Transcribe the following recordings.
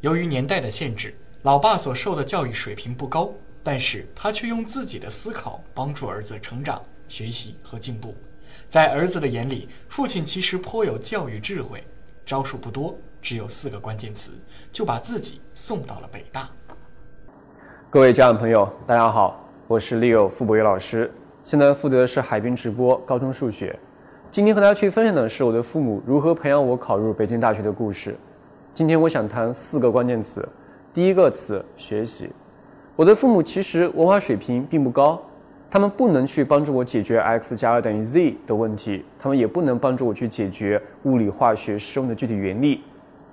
由于年代的限制，老爸所受的教育水平不高，但是他却用自己的思考帮助儿子成长、学习和进步。在儿子的眼里，父亲其实颇有教育智慧，招数不多，只有四个关键词，就把自己送到了北大。各位家长朋友，大家好，我是 Leo 傅博宇老师，现在负责的是海滨直播高中数学。今天和大家去分享的是我的父母如何培养我考入北京大学的故事。今天我想谈四个关键词，第一个词学习。我的父母其实文化水平并不高，他们不能去帮助我解决 x 加二等于 z 的问题，他们也不能帮助我去解决物理、化学、适用的具体原理，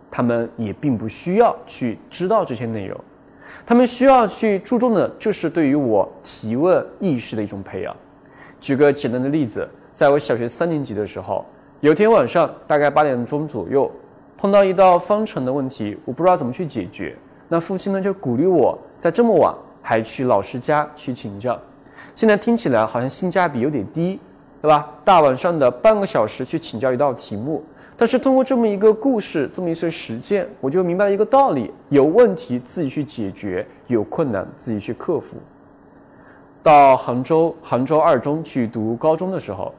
他们也并不需要去知道这些内容。他们需要去注重的就是对于我提问意识的一种培养。举个简单的例子，在我小学三年级的时候，有天晚上大概八点钟左右，碰到一道方程的问题，我不知道怎么去解决。那父亲呢就鼓励我在这么晚还去老师家去请教。现在听起来好像性价比有点低，对吧？大晚上的半个小时去请教一道题目。但是通过这么一个故事，这么一次实践，我就明白了一个道理：有问题自己去解决，有困难自己去克服。到杭州杭州二中去读高中的时候，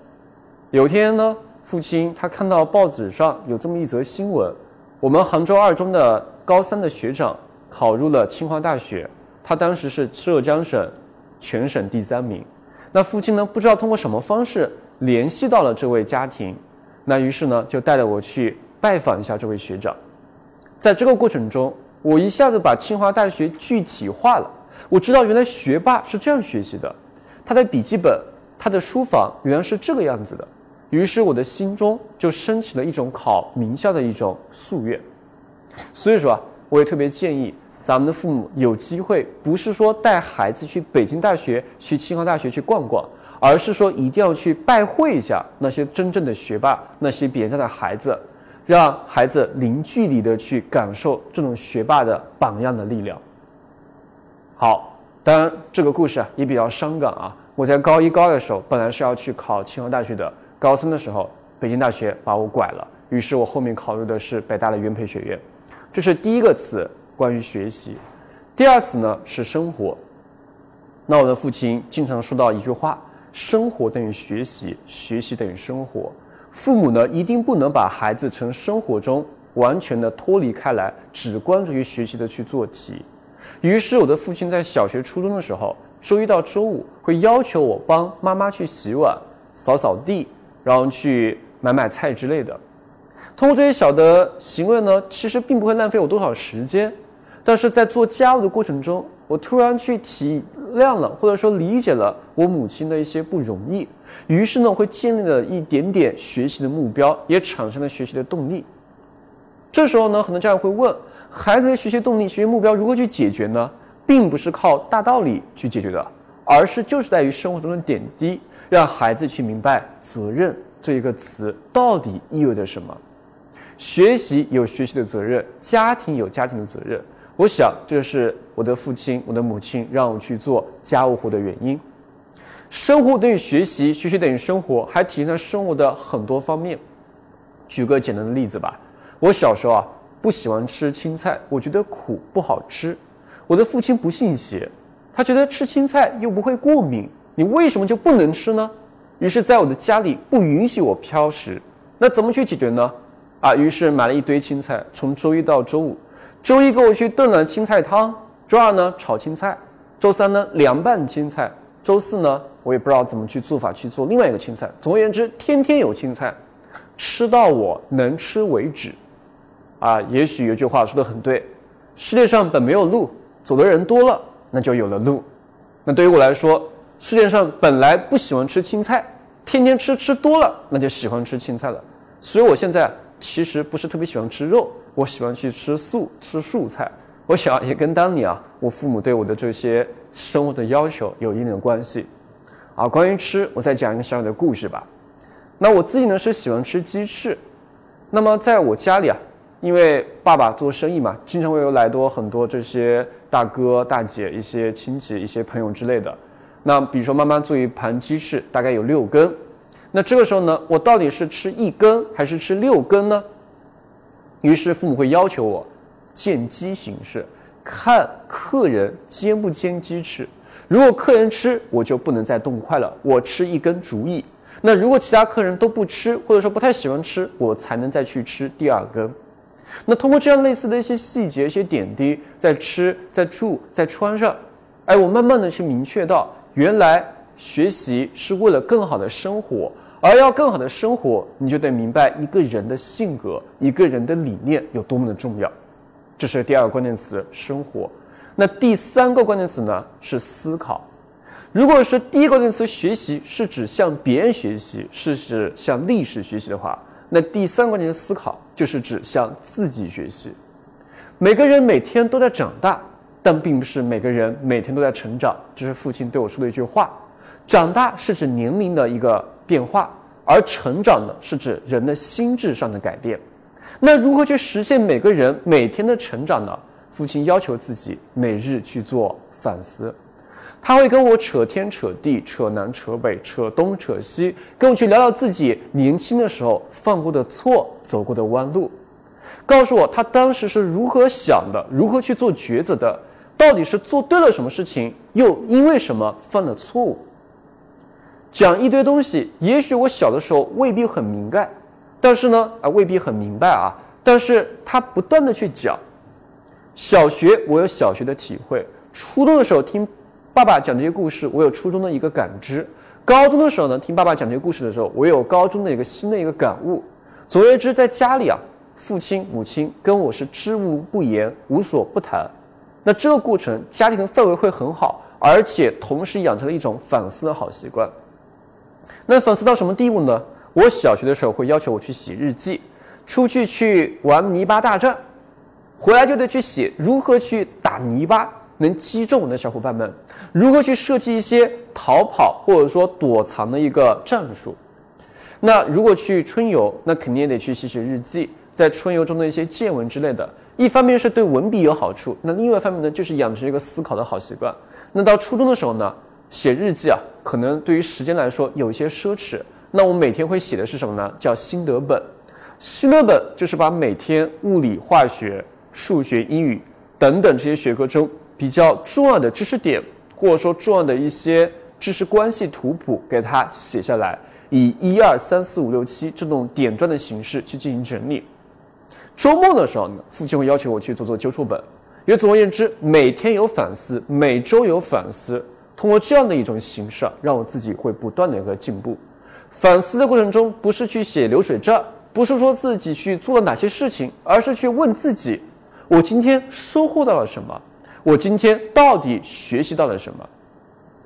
有天呢，父亲他看到报纸上有这么一则新闻：我们杭州二中的高三的学长考入了清华大学，他当时是浙江省全省第三名。那父亲呢，不知道通过什么方式联系到了这位家庭。那于是呢，就带着我去拜访一下这位学长。在这个过程中，我一下子把清华大学具体化了。我知道原来学霸是这样学习的，他的笔记本、他的书房原来是这个样子的。于是我的心中就升起了一种考名校的一种夙愿。所以说啊，我也特别建议咱们的父母有机会，不是说带孩子去北京大学、去清华大学去逛逛。而是说一定要去拜会一下那些真正的学霸，那些别人家的孩子，让孩子零距离的去感受这种学霸的榜样的力量。好，当然这个故事啊也比较伤感啊。我在高一高二的时候，本来是要去考清华大学的，高三的时候，北京大学把我拐了，于是我后面考入的是北大的元培学院。这是第一个词，关于学习。第二词呢是生活。那我的父亲经常说到一句话。生活等于学习，学习等于生活。父母呢，一定不能把孩子从生活中完全的脱离开来，只关注于学习的去做题。于是，我的父亲在小学、初中的时候，周一到周五会要求我帮妈妈去洗碗、扫扫地，然后去买买菜之类的。通过这些小的行为呢，其实并不会浪费我多少时间，但是在做家务的过程中。我突然去体谅了，或者说理解了我母亲的一些不容易，于是呢，会建立了一点点学习的目标，也产生了学习的动力。这时候呢，很多家长会问：孩子的学习动力、学习目标如何去解决呢？并不是靠大道理去解决的，而是就是在于生活中的点滴，让孩子去明白责任这一个词到底意味着什么。学习有学习的责任，家庭有家庭的责任。我想，这是我的父亲、我的母亲让我去做家务活的原因。生活等于学习，学习等于生活，还体现在生活的很多方面。举个简单的例子吧，我小时候啊不喜欢吃青菜，我觉得苦不好吃。我的父亲不信邪，他觉得吃青菜又不会过敏，你为什么就不能吃呢？于是，在我的家里不允许我挑食。那怎么去解决呢？啊，于是买了一堆青菜，从周一到周五。周一给我去炖了青菜汤，周二呢炒青菜，周三呢凉拌青菜，周四呢我也不知道怎么去做法去做另外一个青菜。总而言之，天天有青菜，吃到我能吃为止。啊，也许有句话说的很对，世界上本没有路，走的人多了，那就有了路。那对于我来说，世界上本来不喜欢吃青菜，天天吃吃多了，那就喜欢吃青菜了。所以我现在其实不是特别喜欢吃肉。我喜欢去吃素，吃素菜。我想也跟当年啊，我父母对我的这些生活的要求有一定的关系。啊，关于吃，我再讲一个小小的故事吧。那我自己呢是喜欢吃鸡翅。那么在我家里啊，因为爸爸做生意嘛，经常会有来多很多这些大哥大姐、一些亲戚、一些朋友之类的。那比如说妈妈做一盘鸡翅，大概有六根。那这个时候呢，我到底是吃一根还是吃六根呢？于是父母会要求我，见机行事，看客人煎不煎鸡翅。如果客人吃，我就不能再动筷了，我吃一根足矣。那如果其他客人都不吃，或者说不太喜欢吃，我才能再去吃第二根。那通过这样类似的一些细节、一些点滴，在吃、在住、在穿上，哎，我慢慢的去明确到，原来学习是为了更好的生活，而要更好的生活，你就得明白一个人的性格、一个人的理念有多么的重要。这是第二个关键词：生活。那第三个关键词呢是思考。如果是第一个关键词学习是指向别人学习，是指向历史学习的话，那第三关键的思考就是指向自己学习。每个人每天都在长大，但并不是每个人每天都在成长。这是父亲对我说的一句话。长大是指年龄的一个变化，而成长呢是指人的心智上的改变。那如何去实现每个人每天的成长呢？父亲要求自己每日去做反思，他会跟我扯天扯地、扯南扯北、扯东扯西，跟我去聊聊自己年轻的时候犯过的错、走过的弯路，告诉我他当时是如何想的、如何去做抉择的，到底是做对了什么事情，又因为什么犯了错误。讲一堆东西，也许我小的时候未必很明白，但是呢，啊未必很明白啊，但是他不断的去讲。小学我有小学的体会，初中的时候听爸爸讲这些故事，我有初中的一个感知；高中的时候呢，听爸爸讲这些故事的时候，我有高中的一个新的一个感悟。总而言之，在家里啊，父亲母亲跟我是知无不言，无所不谈。那这个过程，家庭的氛围会很好，而且同时养成了一种反思的好习惯。那反思到什么地步呢？我小学的时候会要求我去写日记，出去去玩泥巴大战。回来就得去写如何去打泥巴能击中我的小伙伴们，如何去设计一些逃跑或者说躲藏的一个战术。那如果去春游，那肯定也得去写写日记，在春游中的一些见闻之类的。一方面是对文笔有好处，那另外一方面呢，就是养成一个思考的好习惯。那到初中的时候呢，写日记啊，可能对于时间来说有一些奢侈。那我每天会写的是什么呢？叫心得本。心得本就是把每天物理、化学。数学、英语等等这些学科中比较重要的知识点，或者说重要的一些知识关系图谱，给它写下来，以一二三四五六七这种点状的形式去进行整理。周末的时候呢，父亲会要求我去做做纠错本。也总而言之，每天有反思，每周有反思，通过这样的一种形式，让我自己会不断的一个进步。反思的过程中，不是去写流水账，不是说自己去做了哪些事情，而是去问自己。我今天收获到了什么？我今天到底学习到了什么？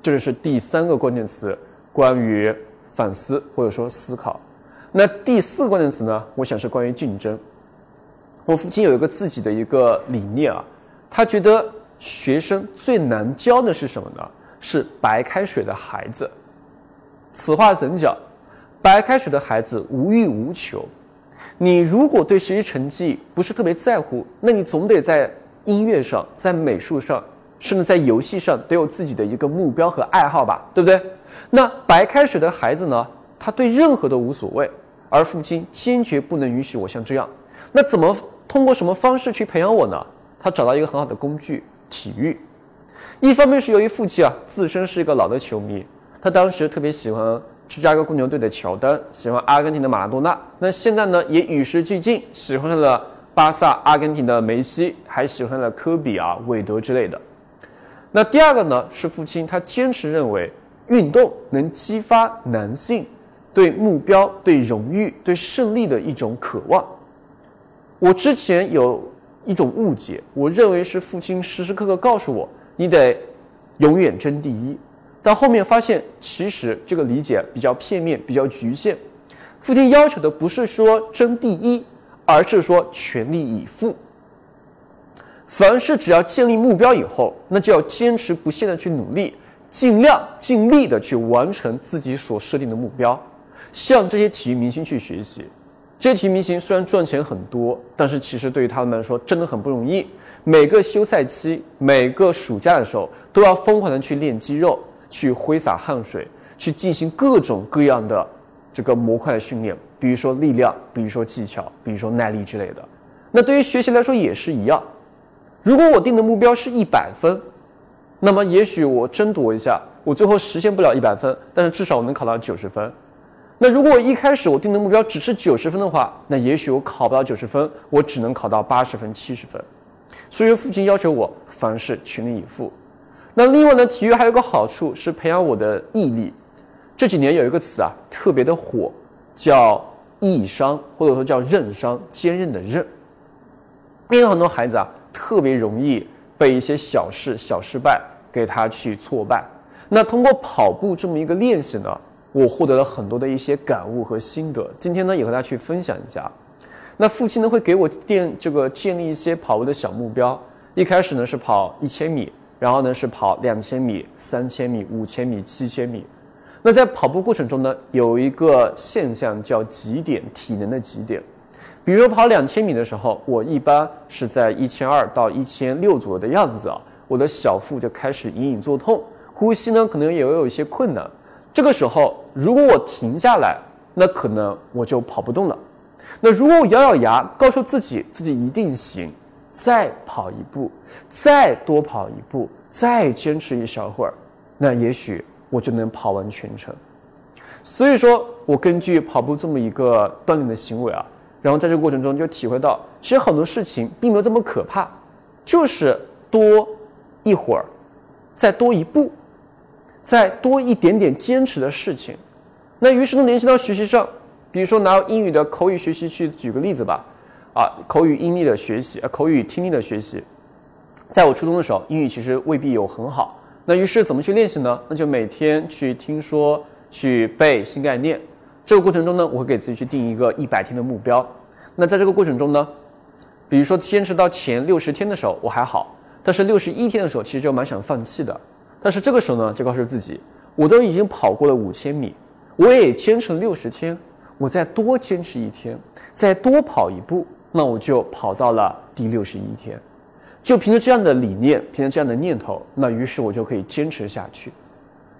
这就是第三个关键词，关于反思或者说思考。那第四个关键词呢？我想是关于竞争。我父亲有一个自己的一个理念啊，他觉得学生最难教的是什么呢？是白开水的孩子。此话怎讲？白开水的孩子无欲无求。你如果对学习成绩不是特别在乎，那你总得在音乐上、在美术上，甚至在游戏上都有自己的一个目标和爱好吧，对不对？那白开水的孩子呢？他对任何都无所谓，而父亲坚决不能允许我像这样。那怎么通过什么方式去培养我呢？他找到一个很好的工具——体育。一方面是由于父亲啊自身是一个老的球迷，他当时特别喜欢。芝加哥公牛队的乔丹喜欢阿根廷的马拉多纳，那现在呢也与时俱进，喜欢上了巴萨、阿根廷的梅西，还喜欢了科比啊、韦德之类的。那第二个呢是父亲，他坚持认为运动能激发男性对目标、对荣誉、对胜利的一种渴望。我之前有一种误解，我认为是父亲时时刻刻告诉我，你得永远争第一。但后面发现，其实这个理解比较片面，比较局限。父亲要求的不是说争第一，而是说全力以赴。凡是只要建立目标以后，那就要坚持不懈的去努力，尽量尽力的去完成自己所设定的目标。向这些体育明星去学习，这些体育明星虽然赚钱很多，但是其实对于他们来说真的很不容易。每个休赛期，每个暑假的时候，都要疯狂的去练肌肉。去挥洒汗水，去进行各种各样的这个模块的训练，比如说力量，比如说技巧，比如说耐力之类的。那对于学习来说也是一样。如果我定的目标是一百分，那么也许我争夺一下，我最后实现不了一百分，但是至少我能考到九十分。那如果我一开始我定的目标只是九十分的话，那也许我考不到九十分，我只能考到八十分、七十分。所以说，父亲要求我凡事全力以赴。那另外呢，体育还有个好处是培养我的毅力。这几年有一个词啊，特别的火，叫毅商，或者说叫韧商，坚韧的韧。因为很多孩子啊，特别容易被一些小事、小失败给他去挫败。那通过跑步这么一个练习呢，我获得了很多的一些感悟和心得。今天呢，也和大家去分享一下。那父亲呢，会给我建这个建立一些跑步的小目标。一开始呢是跑一千米，然后呢是跑两千米、三千米、五千米、七千米。那在跑步过程中呢，有一个现象叫极点，体能的极点。比如跑两千米的时候，我一般是在一千二到一千六左右的样子啊，我的小腹就开始隐隐作痛，呼吸呢可能也有一些困难。这个时候，如果我停下来，那可能我就跑不动了。那如果我咬咬牙，告诉自己自己一定行，再跑一步，再多跑一步，再坚持一小会儿，那也许我就能跑完全程。所以说我根据跑步这么一个锻炼的行为啊。然后在这过程中就体会到，其实很多事情并没有这么可怕，就是多一会儿，再多一步，再多一点点坚持的事情。那于是呢，联系到学习上，比如说拿英语的口语学习去举个例子吧，啊，口语音力的学习，啊，口语听力的学习，在我初中的时候，英语其实未必有很好。那于是怎么去练习呢？那就每天去听说，去背新概念。这个过程中呢，我会给自己去定一个一百天的目标。那在这个过程中呢，比如说坚持到前六十天的时候我还好，但是六十一天的时候其实就蛮想放弃的。但是这个时候呢，就告诉自己，我都已经跑过了五千米，我也坚持了六十天，我再多坚持一天，再多跑一步，那我就跑到了第六十一天。就凭着这样的理念，凭着这样的念头，那于是我就可以坚持下去。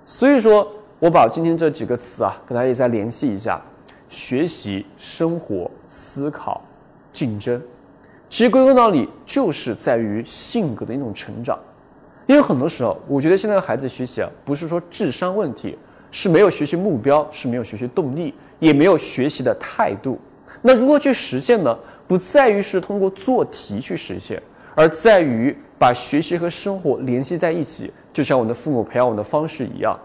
所以说。我把今天这几个词啊，跟大家再联系一下：学习、生活、思考、竞争。其实归根到底就是在于性格的一种成长。因为很多时候，我觉得现在的孩子学习啊，不是说智商问题，是没有学习目标，是没有学习动力，也没有学习的态度。那如何去实现呢？不在于是通过做题去实现，而在于把学习和生活联系在一起，就像我的父母培养我的方式一样。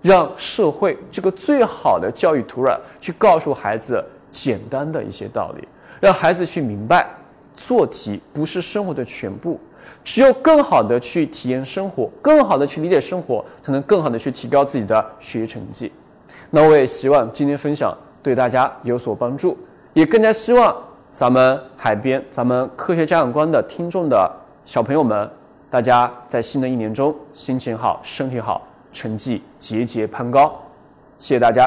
让社会这个最好的教育土壤去告诉孩子简单的一些道理，让孩子去明白，做题不是生活的全部，只有更好的去体验生活，更好的去理解生活，才能更好的去提高自己的学习成绩。那我也希望今天分享对大家有所帮助，也更加希望咱们海边、咱们科学家长观的听众的小朋友们，大家在新的一年中心情好，身体好。成绩节节攀高，谢谢大家。